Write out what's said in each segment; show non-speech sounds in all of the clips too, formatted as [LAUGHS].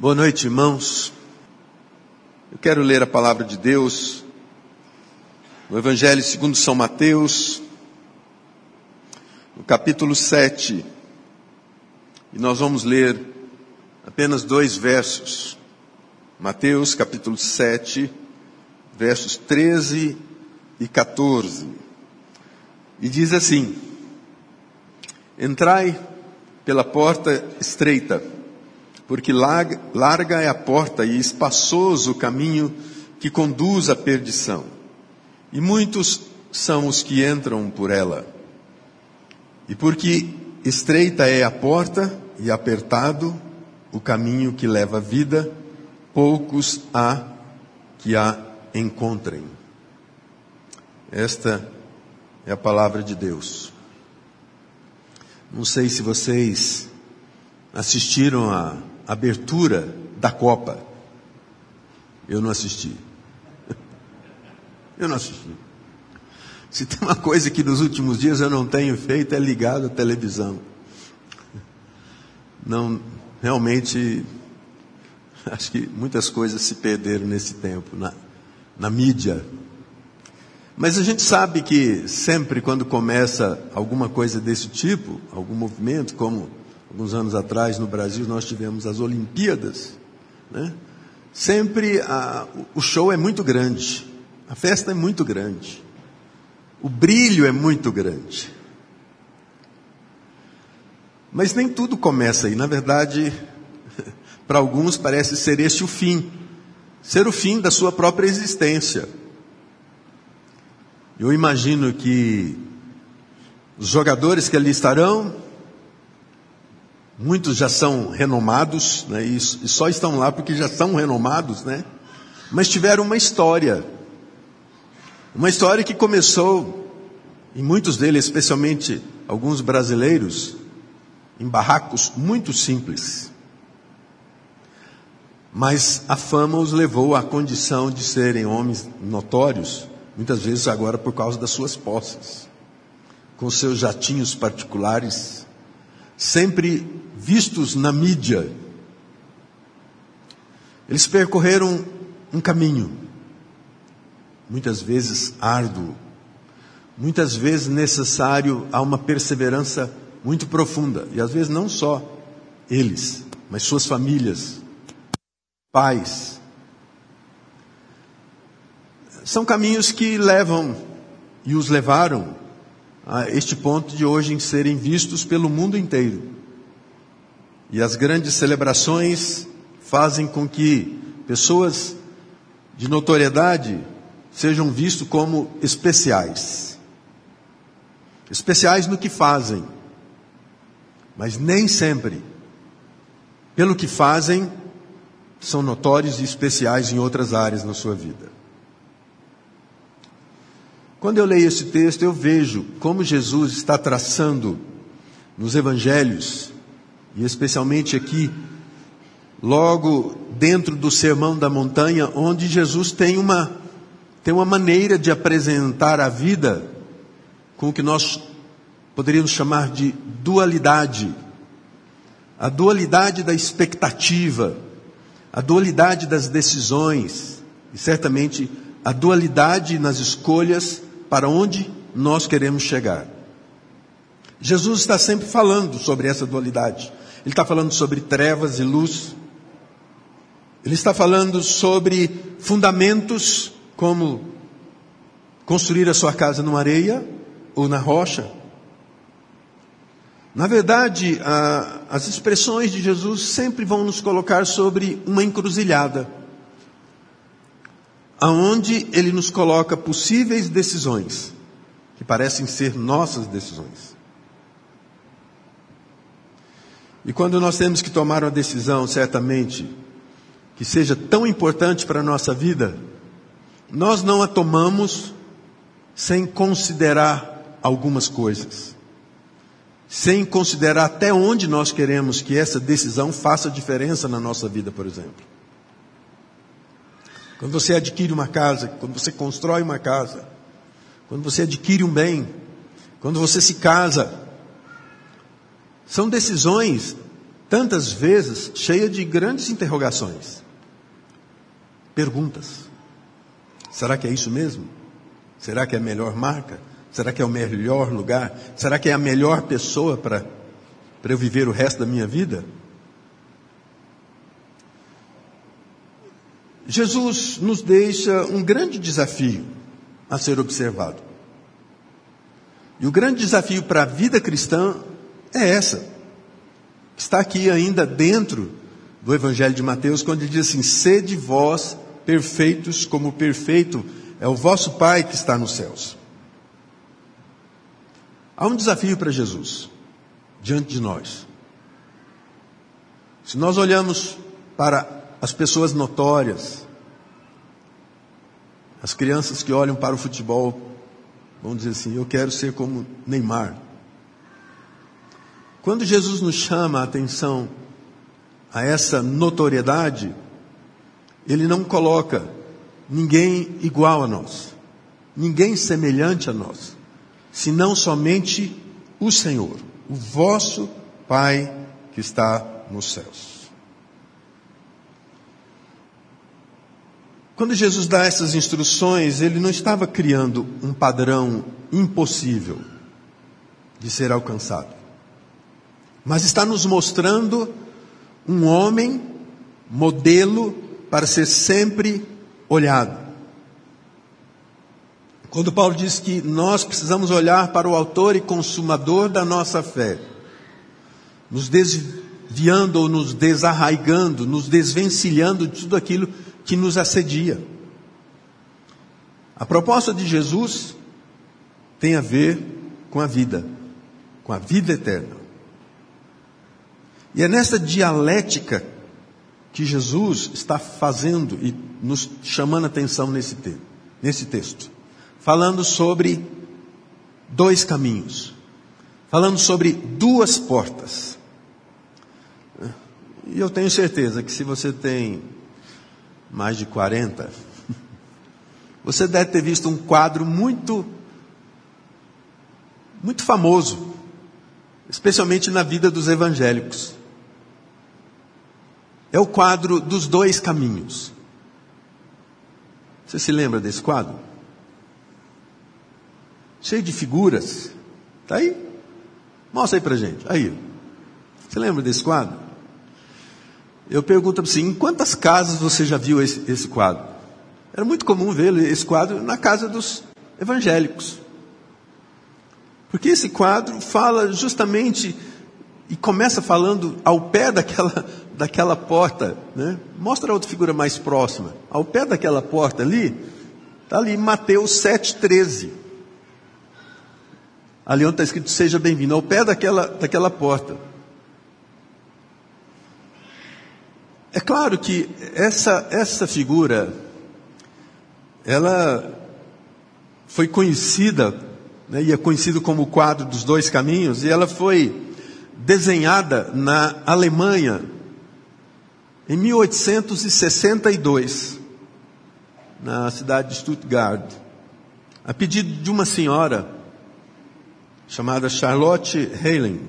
Boa noite, irmãos. Eu quero ler a palavra de Deus no Evangelho segundo São Mateus, no capítulo 7. E nós vamos ler apenas dois versos. Mateus, capítulo 7, versos 13 e 14. E diz assim: Entrai pela porta estreita porque larga é a porta e espaçoso o caminho que conduz à perdição, e muitos são os que entram por ela. E porque estreita é a porta e apertado o caminho que leva à vida, poucos há que a encontrem. Esta é a palavra de Deus. Não sei se vocês assistiram a abertura da Copa. Eu não assisti. Eu não assisti. Se tem uma coisa que nos últimos dias eu não tenho feito é ligado à televisão. Não, realmente, acho que muitas coisas se perderam nesse tempo, na, na mídia. Mas a gente sabe que sempre quando começa alguma coisa desse tipo, algum movimento, como Alguns anos atrás, no Brasil, nós tivemos as Olimpíadas. Né? Sempre a, o show é muito grande, a festa é muito grande, o brilho é muito grande. Mas nem tudo começa aí. Na verdade, [LAUGHS] para alguns parece ser esse o fim ser o fim da sua própria existência. Eu imagino que os jogadores que ali estarão Muitos já são renomados, né, e, só estão lá porque já são renomados, né? Mas tiveram uma história. Uma história que começou, em muitos deles, especialmente alguns brasileiros, em barracos muito simples. Mas a fama os levou à condição de serem homens notórios, muitas vezes agora por causa das suas posses, com seus jatinhos particulares, sempre vistos na mídia. Eles percorreram um caminho, muitas vezes árduo, muitas vezes necessário a uma perseverança muito profunda, e às vezes não só eles, mas suas famílias, pais. São caminhos que levam e os levaram a este ponto de hoje em serem vistos pelo mundo inteiro. E as grandes celebrações fazem com que pessoas de notoriedade sejam vistos como especiais. Especiais no que fazem, mas nem sempre, pelo que fazem, são notórios e especiais em outras áreas na sua vida. Quando eu leio esse texto, eu vejo como Jesus está traçando nos evangelhos, e especialmente aqui, logo dentro do Sermão da Montanha, onde Jesus tem uma, tem uma maneira de apresentar a vida com o que nós poderíamos chamar de dualidade. A dualidade da expectativa, a dualidade das decisões, e certamente a dualidade nas escolhas para onde nós queremos chegar. Jesus está sempre falando sobre essa dualidade. Ele está falando sobre trevas e luz. Ele está falando sobre fundamentos como construir a sua casa numa areia ou na rocha. Na verdade, a, as expressões de Jesus sempre vão nos colocar sobre uma encruzilhada aonde ele nos coloca possíveis decisões que parecem ser nossas decisões. E quando nós temos que tomar uma decisão, certamente, que seja tão importante para a nossa vida, nós não a tomamos sem considerar algumas coisas. Sem considerar até onde nós queremos que essa decisão faça diferença na nossa vida, por exemplo. Quando você adquire uma casa, quando você constrói uma casa, quando você adquire um bem, quando você se casa, são decisões tantas vezes cheia de grandes interrogações, perguntas. Será que é isso mesmo? Será que é a melhor marca? Será que é o melhor lugar? Será que é a melhor pessoa para eu viver o resto da minha vida? Jesus nos deixa um grande desafio a ser observado. E o grande desafio para a vida cristã é essa. Está aqui ainda dentro do Evangelho de Mateus, quando ele diz assim: sede vós perfeitos, como perfeito é o vosso Pai que está nos céus. Há um desafio para Jesus diante de nós. Se nós olhamos para as pessoas notórias, as crianças que olham para o futebol, vão dizer assim: Eu quero ser como Neymar. Quando Jesus nos chama a atenção a essa notoriedade, ele não coloca ninguém igual a nós, ninguém semelhante a nós, senão somente o Senhor, o vosso Pai que está nos céus. Quando Jesus dá essas instruções, ele não estava criando um padrão impossível de ser alcançado, mas está nos mostrando um homem modelo para ser sempre olhado. Quando Paulo diz que nós precisamos olhar para o autor e consumador da nossa fé, nos desviando ou nos desarraigando, nos desvencilhando de tudo aquilo que nos assedia. A proposta de Jesus tem a ver com a vida, com a vida eterna. E é nessa dialética que Jesus está fazendo e nos chamando a atenção nesse, te nesse texto. Falando sobre dois caminhos. Falando sobre duas portas. E eu tenho certeza que se você tem mais de 40, [LAUGHS] você deve ter visto um quadro muito, muito famoso, especialmente na vida dos evangélicos. É o quadro dos dois caminhos. Você se lembra desse quadro? Cheio de figuras. Está aí? Mostra aí para gente. Aí. Você lembra desse quadro? Eu pergunto assim, em quantas casas você já viu esse, esse quadro? Era muito comum ver esse quadro na casa dos evangélicos. Porque esse quadro fala justamente e começa falando ao pé daquela, daquela porta, né? Mostra a outra figura mais próxima. Ao pé daquela porta ali, está ali Mateus 7,13. Ali onde está escrito seja bem-vindo, ao pé daquela, daquela porta. É claro que essa, essa figura, ela foi conhecida, né, e é conhecido como o quadro dos dois caminhos, e ela foi desenhada na Alemanha em 1862, na cidade de Stuttgart, a pedido de uma senhora chamada Charlotte Helen.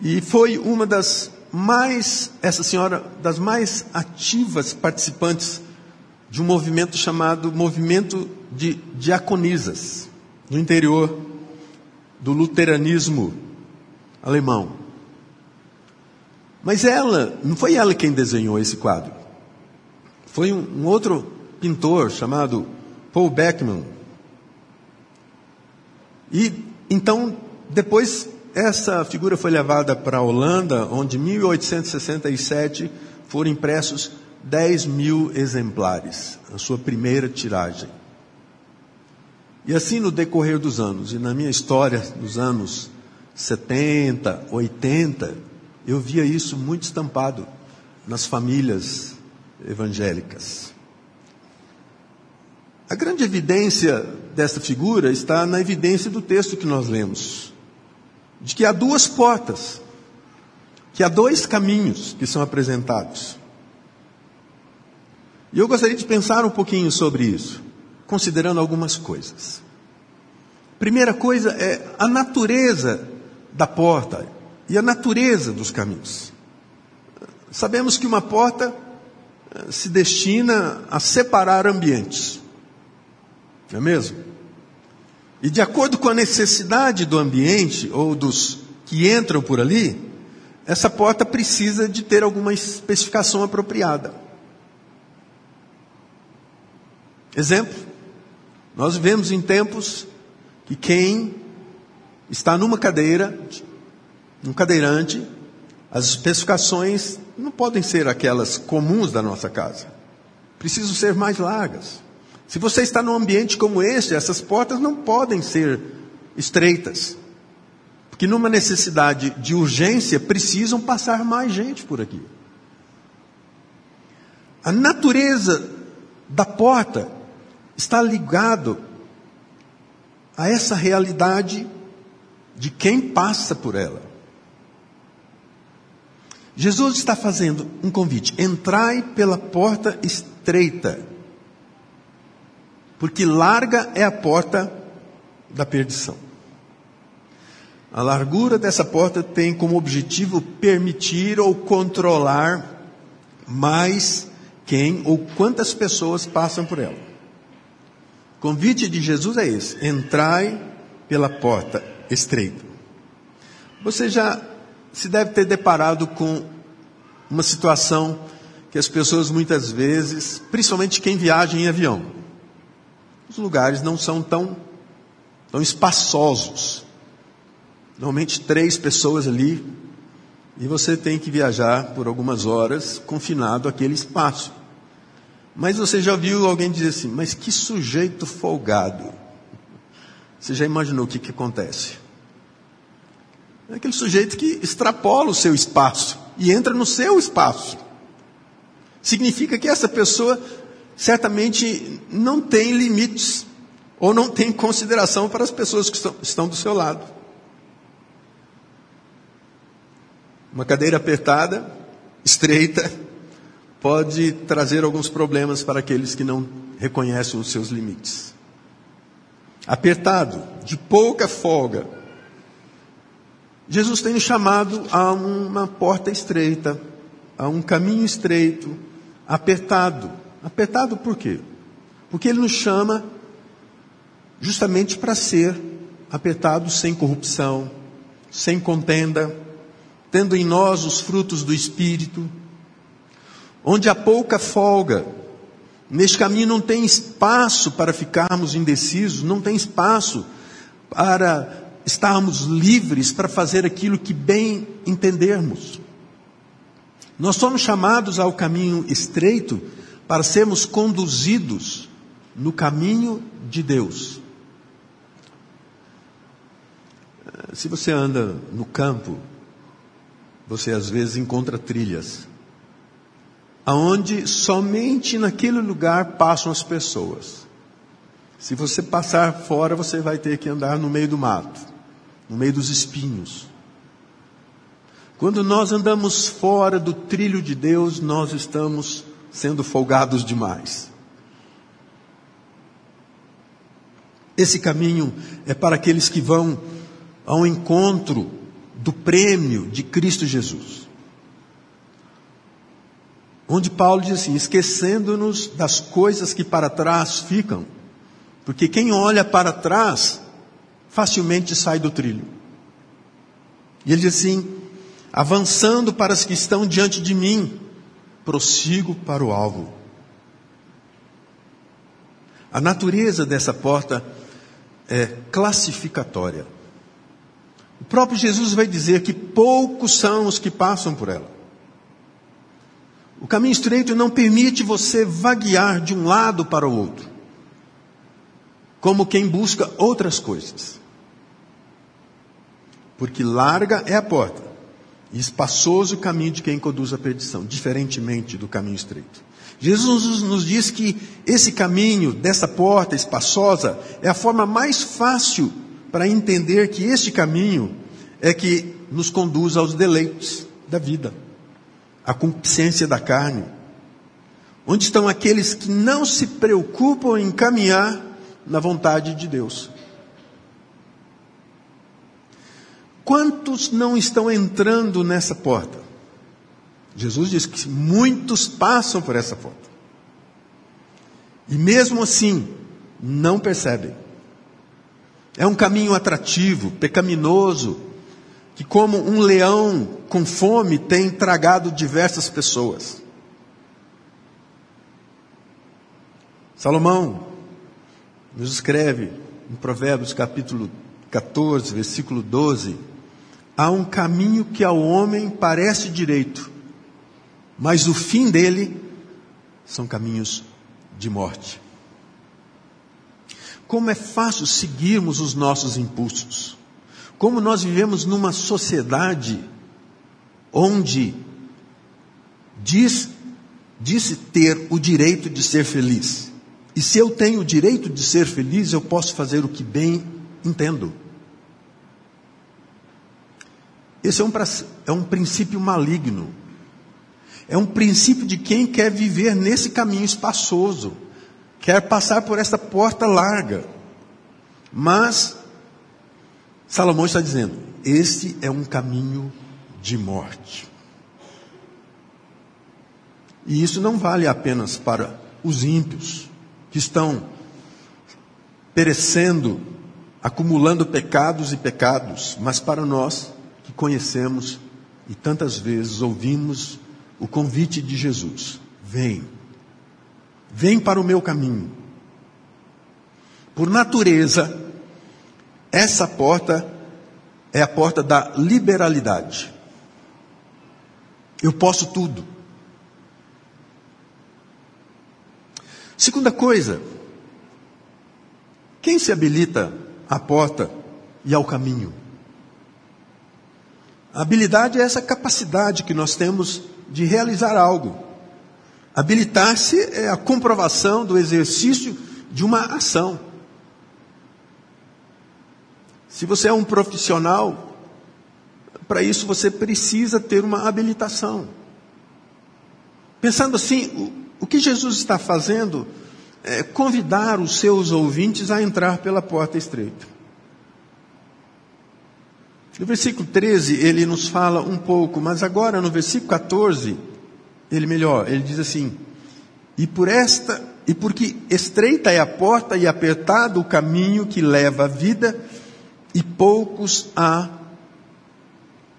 E foi uma das mais, essa senhora, das mais ativas participantes de um movimento chamado Movimento de Diaconisas, no interior do luteranismo alemão. Mas ela, não foi ela quem desenhou esse quadro. Foi um, um outro pintor chamado Paul Beckman. E então, depois, essa figura foi levada para a Holanda, onde em 1867 foram impressos 10 mil exemplares, a sua primeira tiragem. E assim no decorrer dos anos, e na minha história dos anos 70, 80, eu via isso muito estampado nas famílias evangélicas. A grande evidência dessa figura está na evidência do texto que nós lemos, de que há duas portas, que há dois caminhos que são apresentados. E eu gostaria de pensar um pouquinho sobre isso considerando algumas coisas. Primeira coisa é a natureza da porta e a natureza dos caminhos. Sabemos que uma porta eh, se destina a separar ambientes, não é mesmo? E de acordo com a necessidade do ambiente ou dos que entram por ali, essa porta precisa de ter alguma especificação apropriada. Exemplo, nós vivemos em tempos que quem está numa cadeira, num cadeirante, as especificações não podem ser aquelas comuns da nossa casa. Precisam ser mais largas. Se você está num ambiente como este, essas portas não podem ser estreitas. Porque numa necessidade de urgência, precisam passar mais gente por aqui. A natureza da porta está ligado a essa realidade de quem passa por ela. Jesus está fazendo um convite: entrai pela porta estreita, porque larga é a porta da perdição. A largura dessa porta tem como objetivo permitir ou controlar mais quem ou quantas pessoas passam por ela. O convite de Jesus é esse: entrai pela porta estreita. Você já se deve ter deparado com uma situação que as pessoas muitas vezes, principalmente quem viaja em avião, os lugares não são tão, tão espaçosos. Normalmente três pessoas ali, e você tem que viajar por algumas horas confinado àquele espaço. Mas você já viu alguém dizer assim, mas que sujeito folgado. Você já imaginou o que, que acontece? É aquele sujeito que extrapola o seu espaço e entra no seu espaço. Significa que essa pessoa certamente não tem limites ou não tem consideração para as pessoas que estão, do seu lado. Uma cadeira apertada, estreita, pode trazer alguns problemas para aqueles que não reconhecem os seus limites. Apertado, de pouca folga, Jesus tem nos chamado a uma porta estreita, a um caminho estreito, apertado. Apertado por quê? Porque Ele nos chama justamente para ser apertado sem corrupção, sem contenda, tendo em nós os frutos do Espírito, onde há pouca folga. Neste caminho não tem espaço para ficarmos indecisos, não tem espaço para estarmos livres para fazer aquilo que bem entendermos. Nós somos chamados ao caminho estreito para sermos conduzidos no caminho de Deus. Se você anda no campo, você às vezes encontra trilhas, aonde somente naquele lugar passam as pessoas. Se você passar fora, você vai ter que andar no meio do mato no meio dos espinhos. Quando nós andamos fora do trilho de Deus, nós estamos sendo folgados demais. Esse caminho é para aqueles que vão ao encontro do prêmio de Cristo Jesus. Onde Paulo diz assim: esquecendo-nos das coisas que para trás ficam, porque quem olha para trás facilmente sai do trilho. E ele diz assim: avançando para as que estão diante de mim, prossigo para o alvo. A natureza dessa porta é classificatória. O próprio Jesus vai dizer que poucos são os que passam por ela. O caminho estreito não permite você vaguear de um lado para o outro, como quem busca outras coisas porque larga é a porta e espaçoso o caminho de quem conduz à perdição, diferentemente do caminho estreito. Jesus nos diz que esse caminho dessa porta espaçosa é a forma mais fácil para entender que este caminho é que nos conduz aos deleites da vida, à concupiscência da carne. Onde estão aqueles que não se preocupam em caminhar na vontade de Deus? Quantos não estão entrando nessa porta? Jesus diz que muitos passam por essa porta. E mesmo assim, não percebem. É um caminho atrativo, pecaminoso, que, como um leão com fome, tem tragado diversas pessoas. Salomão nos escreve em Provérbios capítulo 14, versículo 12: Há um caminho que ao homem parece direito, mas o fim dele são caminhos de morte. Como é fácil seguirmos os nossos impulsos. Como nós vivemos numa sociedade onde diz, disse ter o direito de ser feliz. E se eu tenho o direito de ser feliz, eu posso fazer o que bem entendo. Esse é um, é um princípio maligno. É um princípio de quem quer viver nesse caminho espaçoso quer passar por esta porta larga. Mas, Salomão está dizendo: este é um caminho de morte. E isso não vale apenas para os ímpios, que estão perecendo, acumulando pecados e pecados, mas para nós que conhecemos e tantas vezes ouvimos o convite de Jesus: vem Vem para o meu caminho. Por natureza, essa porta é a porta da liberalidade. Eu posso tudo. Segunda coisa, quem se habilita à porta e ao caminho? A habilidade é essa capacidade que nós temos de realizar algo. Habilitar-se é a comprovação do exercício de uma ação. Se você é um profissional, para isso você precisa ter uma habilitação. Pensando assim, o, o que Jesus está fazendo é convidar os seus ouvintes a entrar pela porta estreita. No versículo 13, ele nos fala um pouco, mas agora no versículo 14, ele melhor, ele diz assim: "E por esta, e porque estreita é a porta e apertado o caminho que leva à vida, e poucos há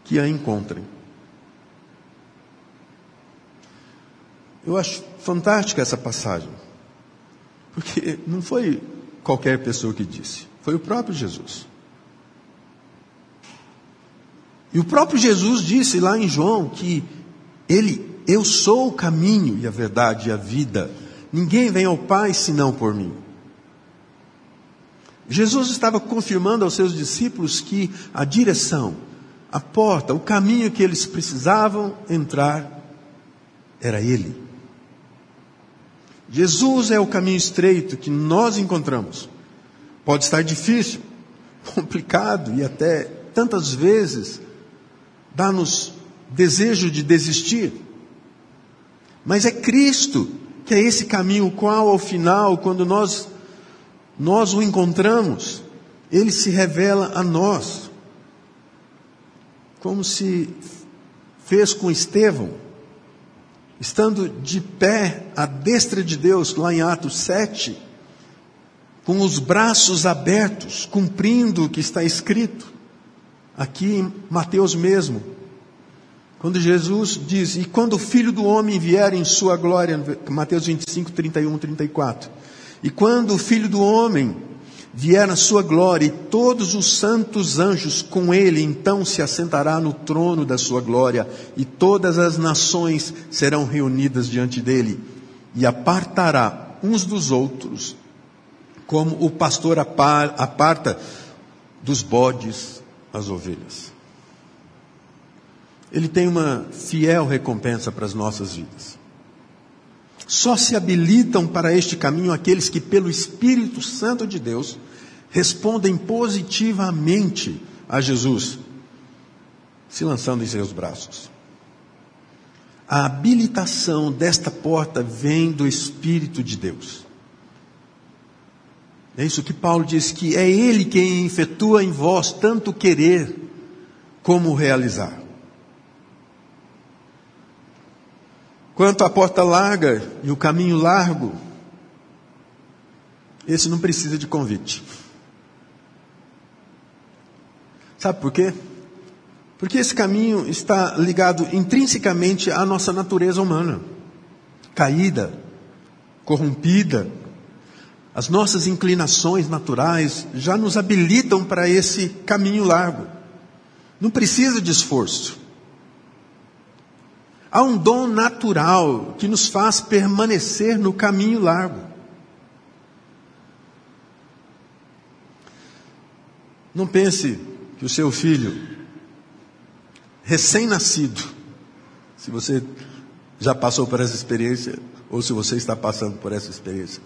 que a encontrem." Eu acho fantástica essa passagem. Porque não foi qualquer pessoa que disse, foi o próprio Jesus. E o próprio Jesus disse lá em João que ele eu sou o caminho e a verdade e a vida. Ninguém vem ao Pai senão por mim. Jesus estava confirmando aos seus discípulos que a direção, a porta, o caminho que eles precisavam entrar era Ele. Jesus é o caminho estreito que nós encontramos. Pode estar difícil, [LAUGHS] complicado e até tantas vezes dá-nos desejo de desistir. Mas é Cristo que é esse caminho qual ao final, quando nós nós o encontramos, ele se revela a nós. Como se fez com Estevão, estando de pé à destra de Deus, lá em Atos 7, com os braços abertos, cumprindo o que está escrito, aqui em Mateus mesmo, quando Jesus diz, e quando o Filho do Homem vier em sua glória, Mateus 25, 31, 34. E quando o Filho do Homem vier na sua glória e todos os santos anjos com ele, então se assentará no trono da sua glória e todas as nações serão reunidas diante dele e apartará uns dos outros, como o pastor aparta dos bodes as ovelhas. Ele tem uma fiel recompensa para as nossas vidas. Só se habilitam para este caminho aqueles que, pelo Espírito Santo de Deus, respondem positivamente a Jesus, se lançando em seus braços. A habilitação desta porta vem do Espírito de Deus. É isso que Paulo diz que é Ele quem efetua em vós tanto querer como realizar. Quanto à porta larga e o caminho largo, esse não precisa de convite. Sabe por quê? Porque esse caminho está ligado intrinsecamente à nossa natureza humana, caída, corrompida. As nossas inclinações naturais já nos habilitam para esse caminho largo. Não precisa de esforço. Há um dom natural que nos faz permanecer no caminho largo. Não pense que o seu filho, recém-nascido, se você já passou por essa experiência, ou se você está passando por essa experiência,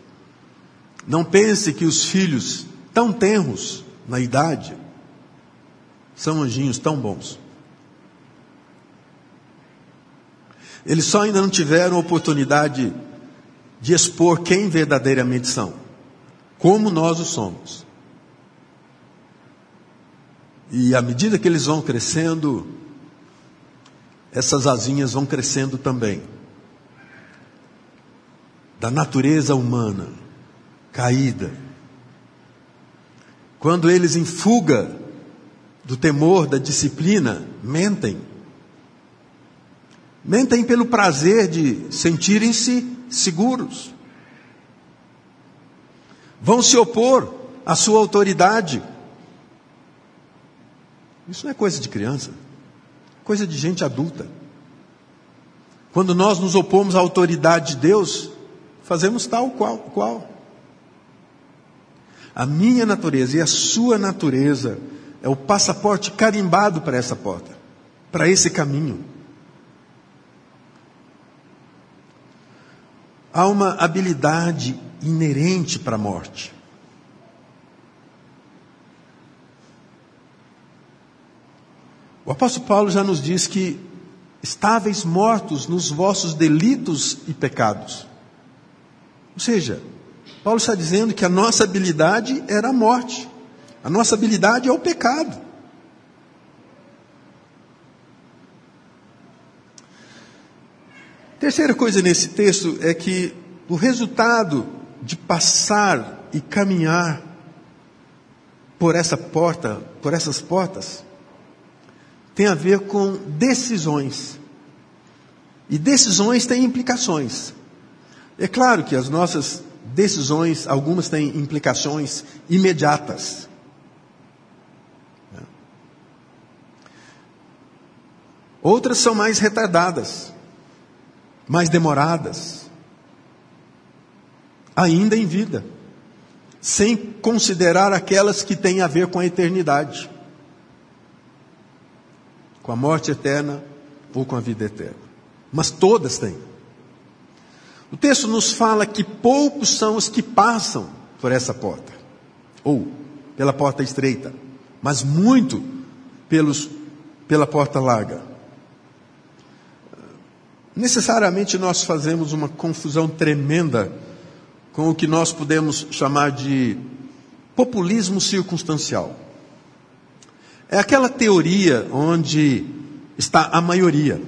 não pense que os filhos tão tenros na idade são anjinhos tão bons. Eles só ainda não tiveram oportunidade de expor quem verdadeiramente são, como nós o somos. E à medida que eles vão crescendo, essas asinhas vão crescendo também. Da natureza humana, caída. Quando eles em fuga do temor, da disciplina, mentem. Mentem pelo prazer de sentirem-se seguros. Vão se opor à sua autoridade isso não é coisa de criança, coisa de gente adulta. Quando nós nos opomos à autoridade de Deus, fazemos tal qual, qual. A minha natureza e a sua natureza é o passaporte carimbado para essa porta, para esse caminho. Há uma habilidade inerente para a morte. O apóstolo Paulo já nos diz que estáveis mortos nos vossos delitos e pecados. Ou seja, Paulo está dizendo que a nossa habilidade era a morte, a nossa habilidade é o pecado. Terceira coisa nesse texto é que o resultado de passar e caminhar por essa porta, por essas portas, tem a ver com decisões. E decisões têm implicações. É claro que as nossas decisões, algumas têm implicações imediatas. Outras são mais retardadas, mais demoradas, ainda em vida, sem considerar aquelas que têm a ver com a eternidade com a morte eterna ou com a vida eterna. Mas todas têm. O texto nos fala que poucos são os que passam por essa porta, ou pela porta estreita, mas muito pelos, pela porta larga. Necessariamente nós fazemos uma confusão tremenda com o que nós podemos chamar de populismo circunstancial. É aquela teoria onde está a maioria.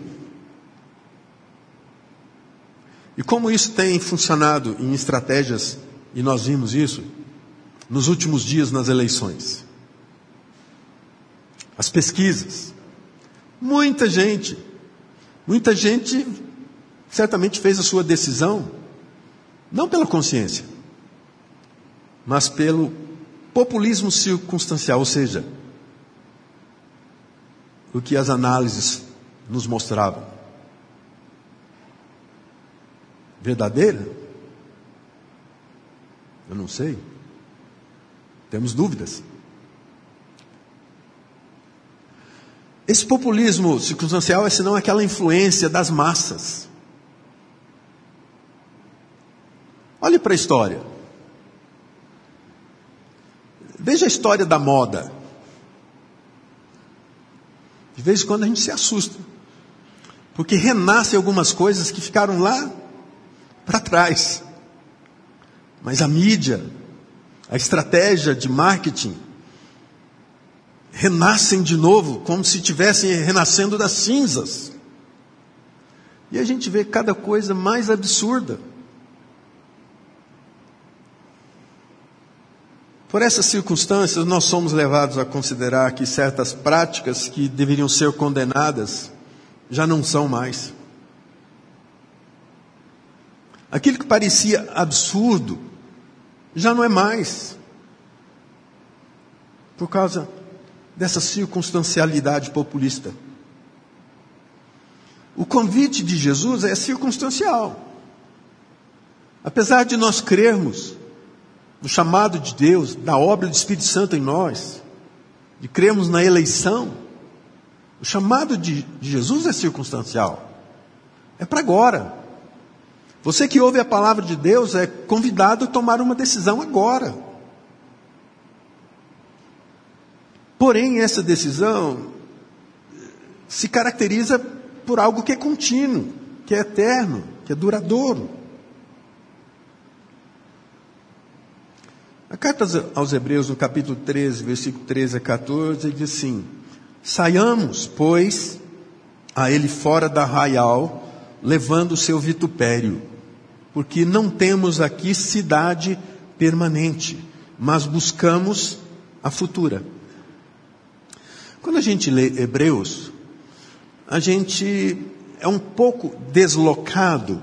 E como isso tem funcionado em estratégias, e nós vimos isso nos últimos dias nas eleições. As pesquisas. Muita gente, muita gente certamente fez a sua decisão, não pela consciência, mas pelo populismo circunstancial, ou seja, o que as análises nos mostravam. Verdadeira? Eu não sei. Temos dúvidas. Esse populismo circunstancial é senão aquela influência das massas. Olhe para a história. Veja a história da moda. De vez em quando a gente se assusta. Porque renascem algumas coisas que ficaram lá para trás. Mas a mídia, a estratégia de marketing, renascem de novo, como se estivessem renascendo das cinzas. E a gente vê cada coisa mais absurda. Por essas circunstâncias, nós somos levados a considerar que certas práticas que deveriam ser condenadas já não são mais. Aquilo que parecia absurdo já não é mais. Por causa dessa circunstancialidade populista. O convite de Jesus é circunstancial. Apesar de nós crermos no chamado de Deus, da obra do Espírito Santo em nós, de crermos na eleição, o chamado de, Jesus é circunstancial. É para agora. Você que ouve a palavra de Deus é convidado a tomar uma decisão agora. Porém, essa decisão se caracteriza por algo que é contínuo, que é eterno, que é duradouro. A carta aos Hebreus, no capítulo 13, versículo 13 a 14, diz assim: Saiamos, pois, a ele fora da arraial, levando o seu vitupério, porque não temos aqui cidade permanente, mas buscamos a futura. Quando a gente lê Hebreus, a gente é um pouco deslocado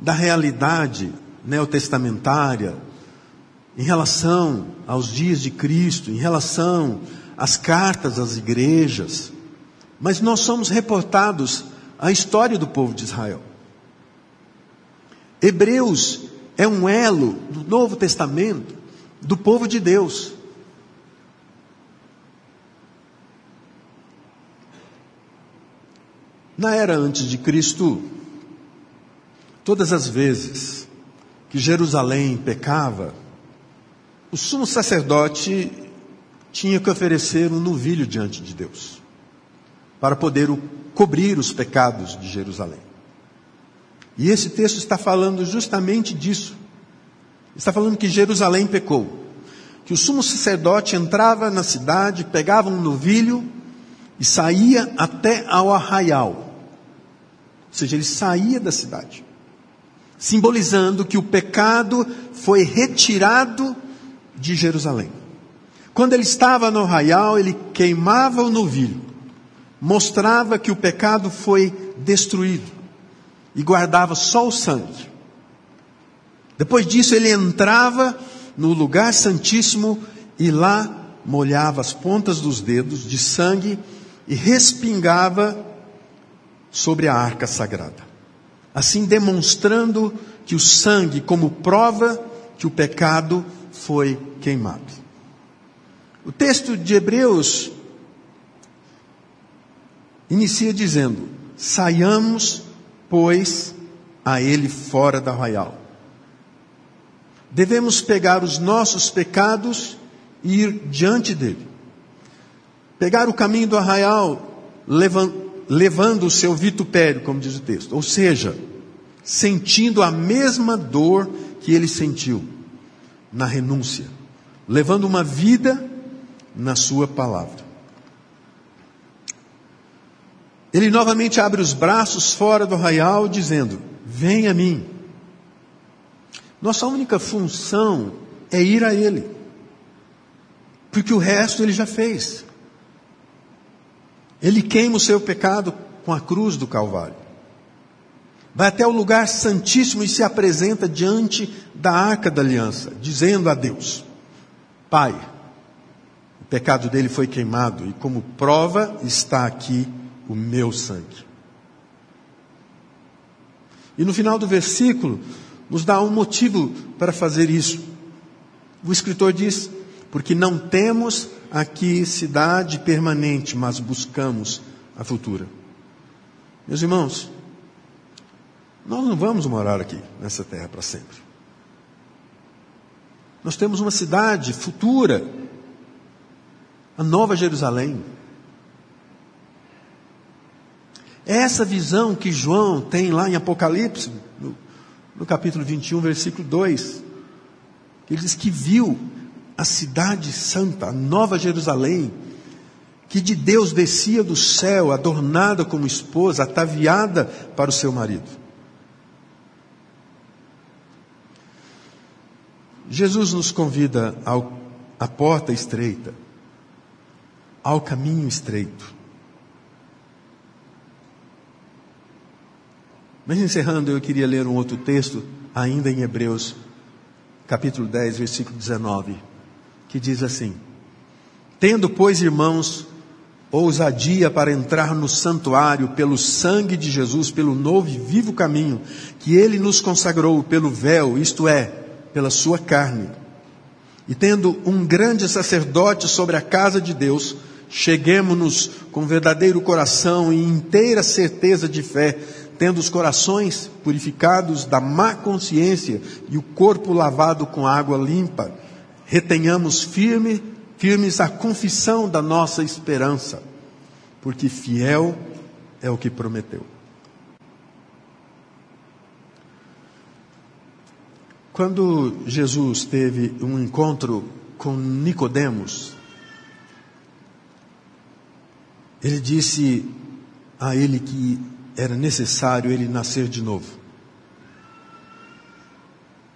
da realidade neotestamentária em relação aos dias de Cristo, em relação às cartas às igrejas, mas nós somos reportados à história do povo de Israel. Hebreus é um elo do Novo Testamento do povo de Deus. Na era antes de Cristo, todas as vezes que Jerusalém pecava, o sumo sacerdote tinha que oferecer um novilho diante de Deus, para poder cobrir os pecados de Jerusalém. E esse texto está falando justamente disso. Está falando que Jerusalém pecou. Que o sumo sacerdote entrava na cidade, pegava um novilho e saía até ao arraial. Ou seja, ele saía da cidade, simbolizando que o pecado foi retirado de Jerusalém. Quando ele estava no arraial, ele queimava o novilho, mostrava que o pecado foi destruído e guardava só o sangue. Depois disso, ele entrava no lugar santíssimo e lá molhava as pontas dos dedos de sangue e respingava sobre a arca sagrada. Assim demonstrando que o sangue, como prova que o pecado foi queimado. O texto de Hebreus inicia dizendo: Saiamos, pois, a ele fora da arraial. Devemos pegar os nossos pecados e ir diante dele. Pegar o caminho do arraial, levando o seu vitupério, como diz o texto. Ou seja, sentindo a mesma dor que ele sentiu na renúncia, levando uma vida na Sua palavra. Ele novamente abre os braços fora do arraial, dizendo: Vem a mim. Nossa única função é ir a Ele, porque o resto Ele já fez. Ele queima o seu pecado com a cruz do Calvário. Vai até o lugar santíssimo e se apresenta diante da arca da aliança, dizendo a Deus: Pai, o pecado dele foi queimado e como prova está aqui o meu sangue. E no final do versículo, nos dá um motivo para fazer isso. O escritor diz: Porque não temos aqui cidade permanente, mas buscamos a futura. Meus irmãos, nós não vamos morar aqui nessa terra para sempre. Nós temos uma cidade futura a nova Jerusalém. É essa visão que João tem lá em Apocalipse, no, no capítulo 21, versículo 2. Ele diz que viu a cidade santa, a nova Jerusalém, que de Deus descia do céu, adornada como esposa, ataviada para o seu marido. Jesus nos convida ao, à porta estreita, ao caminho estreito. Mas encerrando, eu queria ler um outro texto, ainda em Hebreus, capítulo 10, versículo 19, que diz assim: Tendo, pois, irmãos, ousadia para entrar no santuário pelo sangue de Jesus, pelo novo e vivo caminho que ele nos consagrou pelo véu, isto é, pela sua carne. E tendo um grande sacerdote sobre a casa de Deus, cheguemos-nos com verdadeiro coração e inteira certeza de fé, tendo os corações purificados da má consciência e o corpo lavado com água limpa, retenhamos firme, firmes a confissão da nossa esperança, porque fiel é o que prometeu. Quando Jesus teve um encontro com Nicodemos, ele disse a ele que era necessário ele nascer de novo.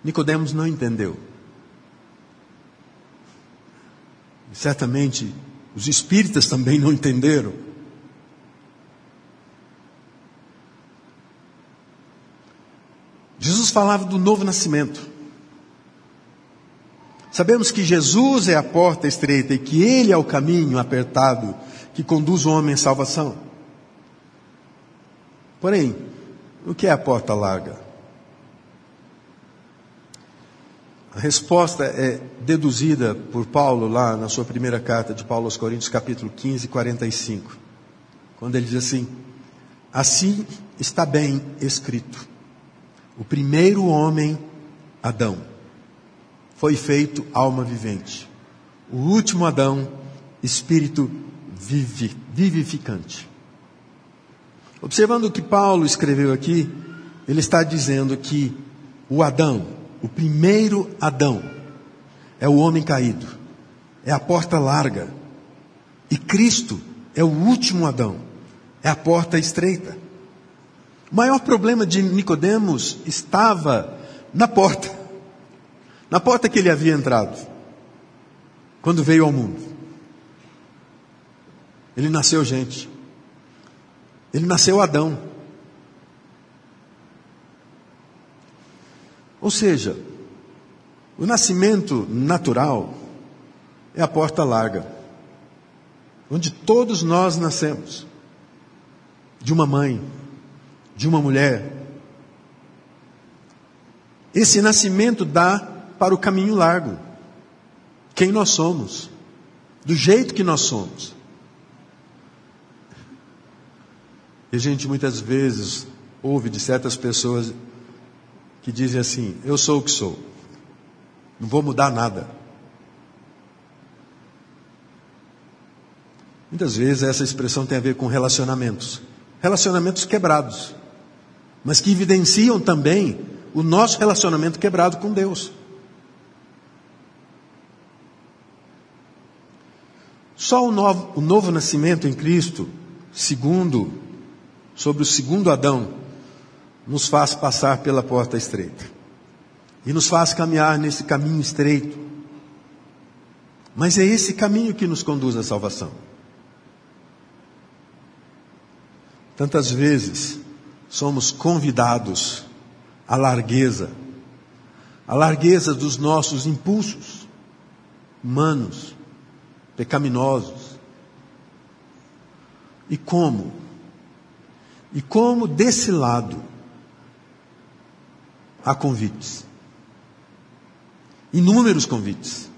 Nicodemos não entendeu. Certamente os espíritas também não entenderam. Jesus falava do novo nascimento. Sabemos que Jesus é a porta estreita e que Ele é o caminho apertado que conduz o homem à salvação. Porém, o que é a porta larga? A resposta é deduzida por Paulo lá na sua primeira carta de Paulo aos Coríntios, capítulo 15, 45. Quando ele diz assim: Assim está bem escrito. O primeiro homem, Adão, foi feito alma vivente. O último Adão, espírito vivificante. Observando o que Paulo escreveu aqui, ele está dizendo que o Adão, o primeiro Adão, é o homem caído, é a porta larga, e Cristo é o último Adão, é a porta estreita. O maior problema de Nicodemos estava na porta, [LAUGHS] na porta que ele havia entrado, quando veio ao mundo. Ele nasceu gente. Ele nasceu Adão. Ou seja, o nascimento natural é a porta larga, onde todos nós nascemos de uma mãe, de uma mulher. Esse nascimento dá para o caminho largo. Quem nós somos, do jeito que nós somos. E a gente muitas vezes ouve de certas pessoas que dizem assim: Eu sou o que sou, não vou mudar nada. Muitas vezes essa expressão tem a ver com relacionamentos, relacionamentos quebrados, mas que evidenciam também o nosso relacionamento quebrado com Deus. Só o novo, o novo nascimento em Cristo, segundo sobre o segundo Adão, nos faz passar pela porta estreita. E nos faz caminhar nesse caminho estreito. Mas é esse caminho que nos conduz à salvação. Tantas vezes somos convidados à largueza, à largueza dos nossos impulsos humanos, pecaminosos. E como? E como desse lado há convites. Inúmeros convites.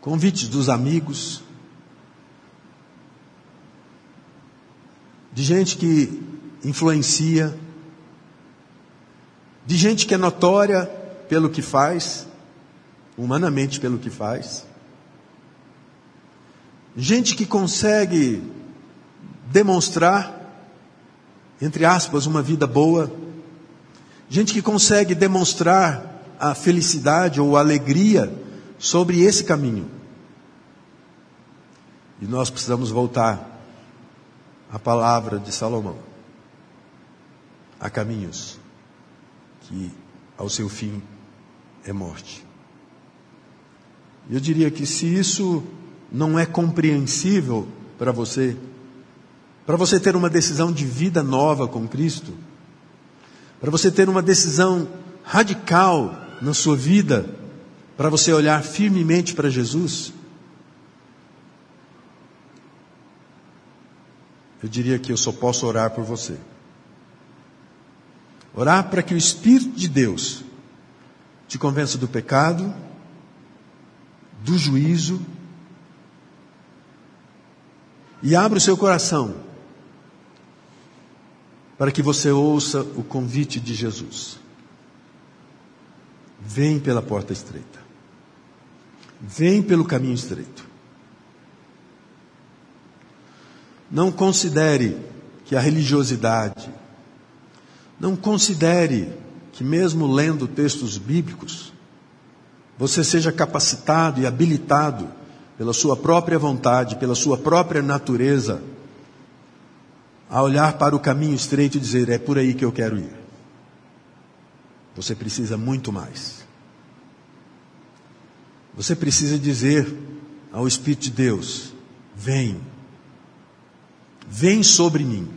Convites dos amigos, de gente que influencia, de gente que é notória pelo que faz, humanamente pelo que faz, gente que consegue demonstrar, entre aspas, uma vida boa, gente que consegue demonstrar a felicidade ou a alegria sobre esse caminho. E nós precisamos voltar à palavra de Salomão. Há caminhos que ao seu fim é morte. Eu diria que se isso não é compreensível para você, para você ter uma decisão de vida nova com Cristo, para você ter uma decisão radical na sua vida, para você olhar firmemente para Jesus, eu diria que eu só posso orar por você. Orar para que o Espírito de Deus te convença do pecado, do juízo, e abra o seu coração para que você ouça o convite de Jesus. Vem pela porta estreita. Vem pelo caminho estreito. Não considere que a religiosidade, não considere que, mesmo lendo textos bíblicos, você seja capacitado e habilitado pela sua própria vontade, pela sua própria natureza, a olhar para o caminho estreito e dizer: é por aí que eu quero ir. Você precisa muito mais. Você precisa dizer ao Espírito de Deus: vem, vem sobre mim,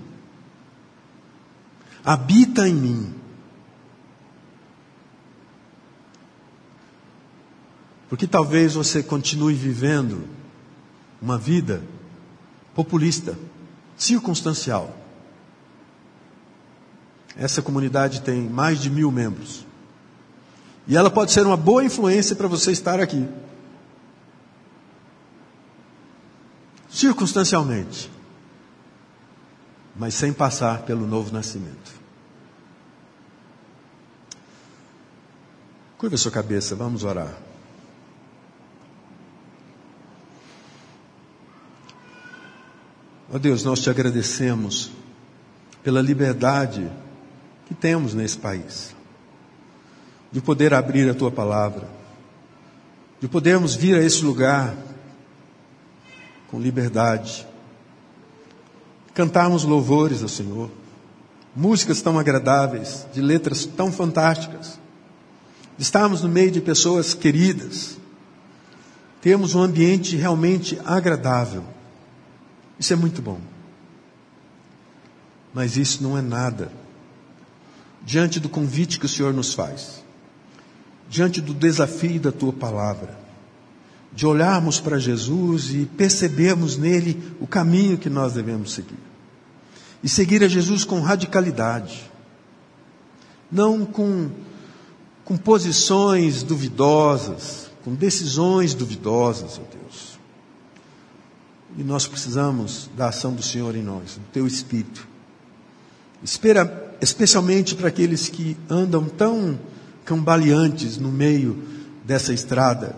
habita em mim. Porque talvez você continue vivendo uma vida populista, circunstancial. Essa comunidade tem mais de mil membros. E ela pode ser uma boa influência para você estar aqui. Circunstancialmente. Mas sem passar pelo novo nascimento. Curva sua cabeça, vamos orar. Ó oh Deus, nós te agradecemos pela liberdade que temos nesse país, de poder abrir a tua palavra, de podermos vir a esse lugar com liberdade, cantarmos louvores ao Senhor, músicas tão agradáveis, de letras tão fantásticas, estarmos no meio de pessoas queridas, temos um ambiente realmente agradável. Isso é muito bom. Mas isso não é nada diante do convite que o Senhor nos faz, diante do desafio da tua palavra, de olharmos para Jesus e percebermos nele o caminho que nós devemos seguir. E seguir a Jesus com radicalidade, não com, com posições duvidosas, com decisões duvidosas, ó Deus e nós precisamos da ação do Senhor em nós, do teu Espírito. Espera, especialmente para aqueles que andam tão cambaleantes no meio dessa estrada,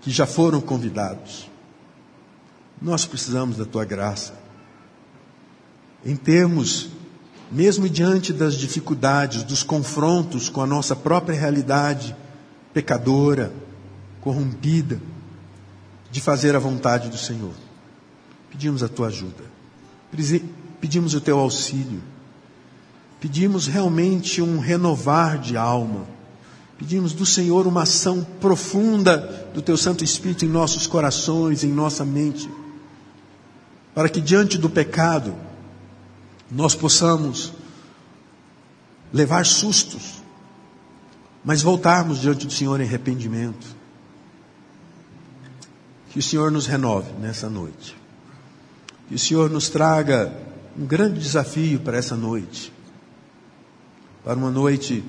que já foram convidados. Nós precisamos da tua graça. Em termos, mesmo diante das dificuldades, dos confrontos com a nossa própria realidade pecadora, corrompida, de fazer a vontade do Senhor pedimos a tua ajuda, pedimos o teu auxílio, pedimos realmente um renovar de alma, pedimos do Senhor uma ação profunda do teu Santo Espírito em nossos corações, em nossa mente, para que diante do pecado nós possamos levar sustos, mas voltarmos diante do Senhor em arrependimento. Que o Senhor nos renove nessa noite. Que o Senhor nos traga um grande desafio para essa noite. Para uma noite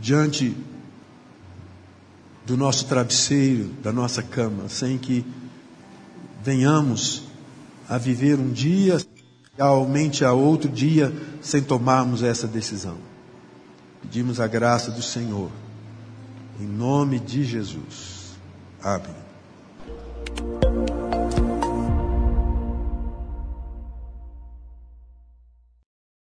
diante do nosso travesseiro, da nossa cama, sem que venhamos a viver um dia, realmente a outro dia, sem tomarmos essa decisão. Pedimos a graça do Senhor, em nome de Jesus. Amém.